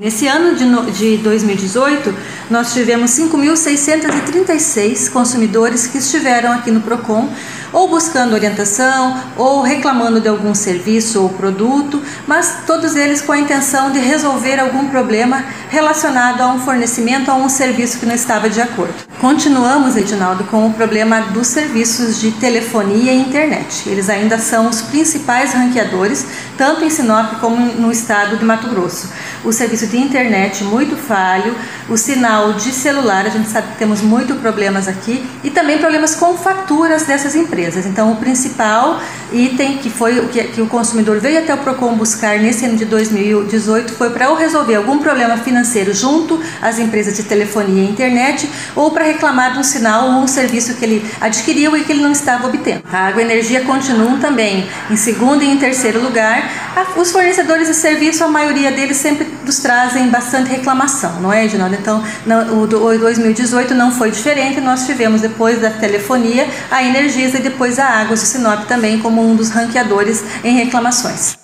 Nesse ano de, no, de 2018, nós tivemos 5.636 consumidores que estiveram aqui no PROCON ou buscando orientação ou reclamando de algum serviço ou produto, mas todos eles com a intenção de resolver algum problema relacionado a um fornecimento ou a um serviço que não estava de acordo. Continuamos, Edinaldo, com o problema dos serviços de telefonia e internet. Eles ainda são os principais ranqueadores, tanto em Sinop como no estado de Mato Grosso. O serviço de internet muito falho, o sinal de celular, a gente sabe que temos muito problemas aqui, e também problemas com faturas dessas empresas. Então, o principal item que foi o que, que, o consumidor veio até o Procon buscar nesse ano de 2018 foi para ou resolver algum problema financeiro junto às empresas de telefonia e internet ou para reclamar de um sinal ou um serviço que ele adquiriu e que ele não estava obtendo. A água e energia continuam também em segundo e em terceiro lugar. Os fornecedores de serviço, a maioria deles sempre nos trazem bastante reclamação, não é, Edinaldo? Então, o 2018 não foi diferente. Nós tivemos depois da telefonia a Energisa e depois a Águas de Sinop também como um dos ranqueadores em reclamações.